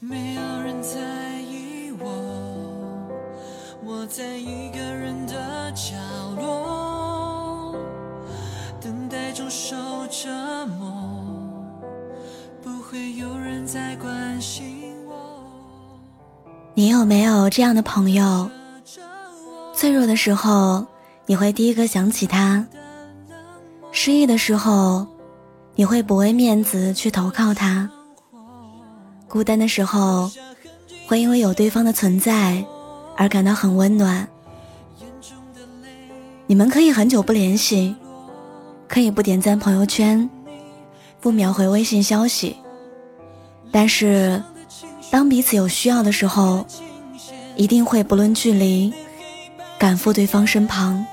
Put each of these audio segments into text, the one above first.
没有人在意我我在一个人的角落等待中受折磨不会有人再关心我。你有没有这样的朋友？脆弱的时候你会第一个想起他？失意的时候你会不为面子去投靠他？孤单的时候，会因为有对方的存在而感到很温暖。你们可以很久不联系，可以不点赞朋友圈，不秒回微信消息，但是当彼此有需要的时候，一定会不论距离。赶赴对方身旁，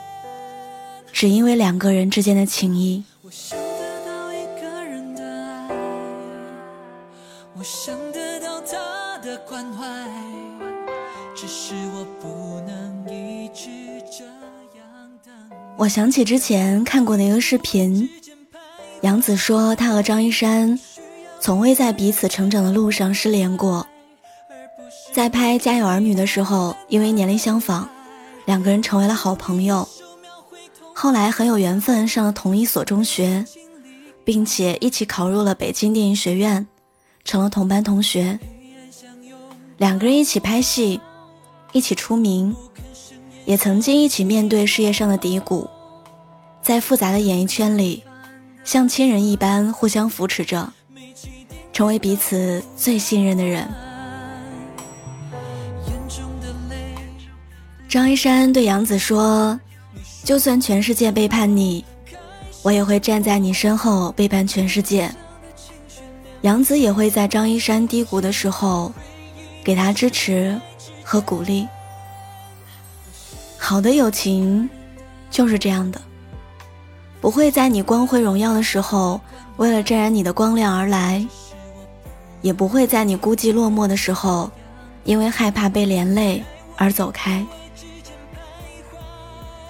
只因为两个人之间的情谊。我想关怀，只是我不能一直这样等。我想起之前看过的一个视频，杨紫说她和张一山从未在彼此成长的路上失联过，在拍《家有儿女》的时候，因为年龄相仿。两个人成为了好朋友，后来很有缘分上了同一所中学，并且一起考入了北京电影学院，成了同班同学。两个人一起拍戏，一起出名，也曾经一起面对事业上的低谷，在复杂的演艺圈里，像亲人一般互相扶持着，成为彼此最信任的人。张一山对杨子说：“就算全世界背叛你，我也会站在你身后背叛全世界。”杨子也会在张一山低谷的时候，给他支持和鼓励。好的友情就是这样的，不会在你光辉荣耀的时候为了沾染你的光亮而来，也不会在你孤寂落寞的时候，因为害怕被连累而走开。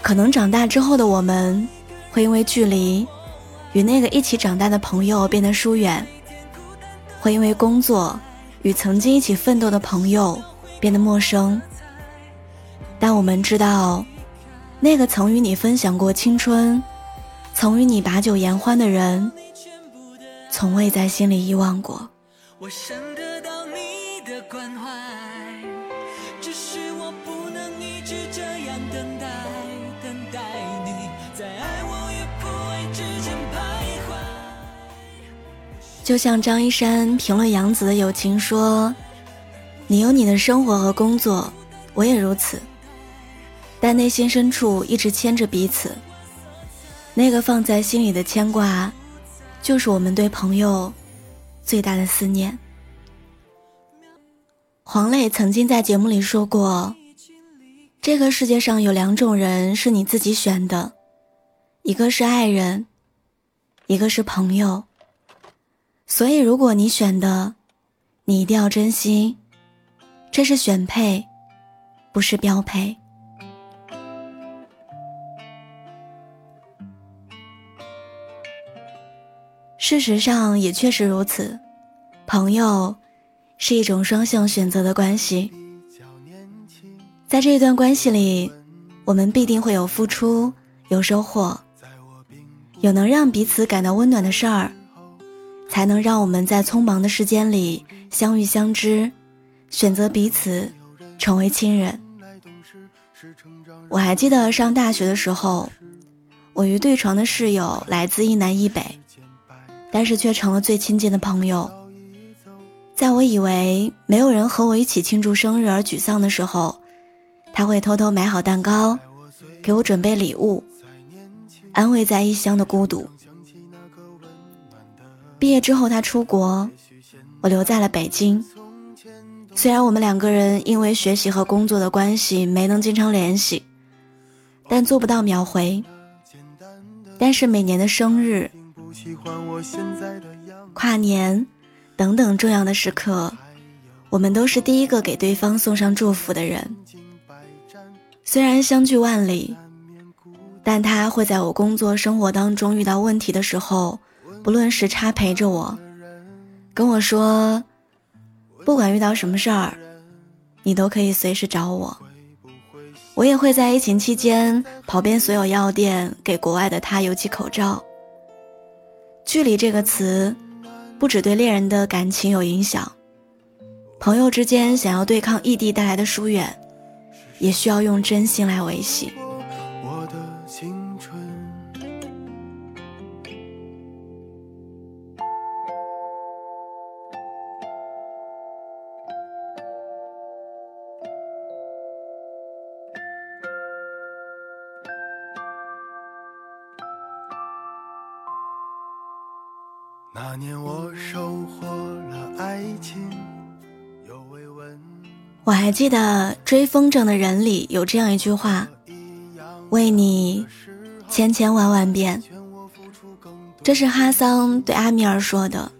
可能长大之后的我们，会因为距离，与那个一起长大的朋友变得疏远；会因为工作，与曾经一起奋斗的朋友变得陌生。但我们知道，那个曾与你分享过青春，曾与你把酒言欢的人，从未在心里遗忘过。我想得到你的关怀，只是我不就像张一山评论杨子的友情说：“你有你的生活和工作，我也如此。但内心深处一直牵着彼此。那个放在心里的牵挂，就是我们对朋友最大的思念。”黄磊曾经在节目里说过：“这个世界上有两种人是你自己选的，一个是爱人，一个是朋友。”所以，如果你选的，你一定要珍惜，这是选配，不是标配。事实上，也确实如此，朋友是一种双向选择的关系。在这一段关系里，我们必定会有付出，有收获，有能让彼此感到温暖的事儿。才能让我们在匆忙的时间里相遇相知，选择彼此，成为亲人。我还记得上大学的时候，我与对床的室友来自一南一北，但是却成了最亲近的朋友。在我以为没有人和我一起庆祝生日而沮丧的时候，他会偷偷买好蛋糕，给我准备礼物，安慰在异乡的孤独。毕业之后，他出国，我留在了北京。虽然我们两个人因为学习和工作的关系没能经常联系，但做不到秒回。但是每年的生日、跨年等等重要的时刻，我们都是第一个给对方送上祝福的人。虽然相距万里，但他会在我工作生活当中遇到问题的时候。不论时差陪着我，跟我说，不管遇到什么事儿，你都可以随时找我。我也会在疫情期间跑遍所有药店，给国外的他邮寄口罩。距离这个词，不只对恋人的感情有影响，朋友之间想要对抗异地带来的疏远，也需要用真心来维系。那年我收获了爱情，我还记得《追风筝的人》里有这样一句话：“为你千千万万遍。”这是哈桑对阿米尔说的。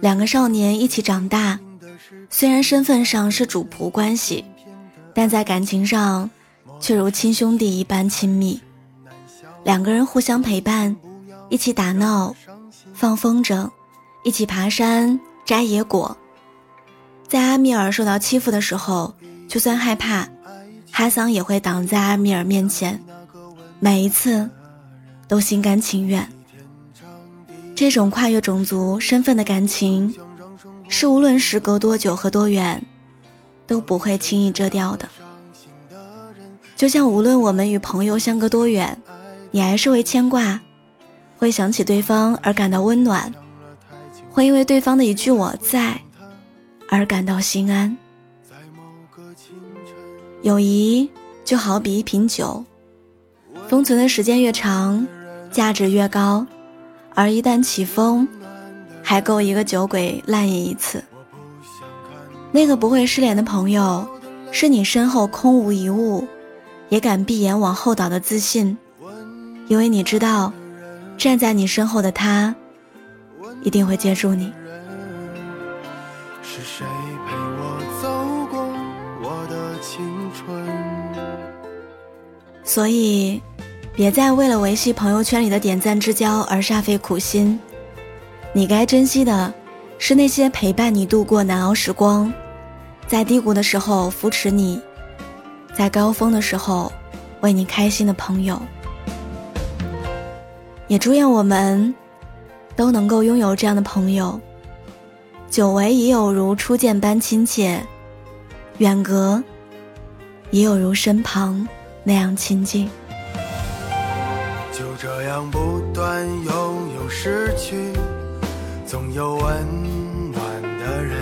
两个少年一起长大，虽然身份上是主仆关系，但在感情上却如亲兄弟一般亲密。两个人互相陪伴，一起打闹。放风筝，一起爬山摘野果。在阿米尔受到欺负的时候，就算害怕，哈桑也会挡在阿米尔面前，每一次都心甘情愿。这种跨越种族身份的感情，是无论时隔多久和多远，都不会轻易遮掉的。就像无论我们与朋友相隔多远，你还是会牵挂。会想起对方而感到温暖，会因为对方的一句“我在”而感到心安。友谊就好比一瓶酒，封存的时间越长，价值越高，而一旦起风，还够一个酒鬼烂饮一次。那个不会失联的朋友，是你身后空无一物，也敢闭眼往后倒的自信，因为你知道。站在你身后的他，一定会接住你。是谁陪我走过我的青春？所以，别再为了维系朋友圈里的点赞之交而煞费苦心。你该珍惜的，是那些陪伴你度过难熬时光，在低谷的时候扶持你，在高峰的时候为你开心的朋友。也祝愿我们都能够拥有这样的朋友，久违已有如初见般亲切，远隔也有如身旁那样亲近。就这样不断拥有失去，总有温暖的人。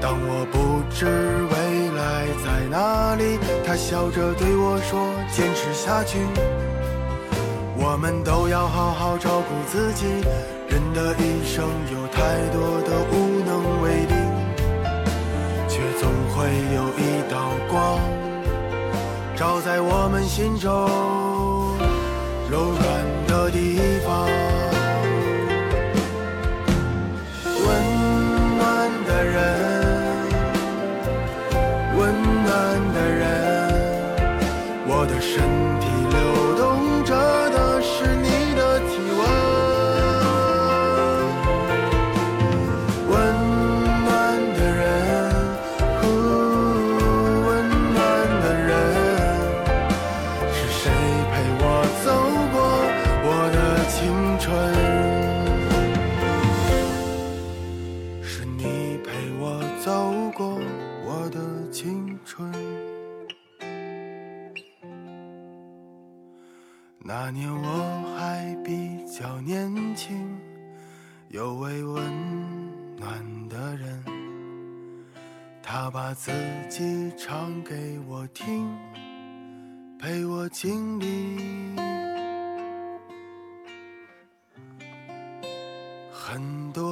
当我不知未来在哪里，他笑着对我说：“坚持下去。”我们都要好好照顾自己。人的一生有太多的无能为力，却总会有一道光，照在我们心中他把自己唱给我听，陪我经历很多。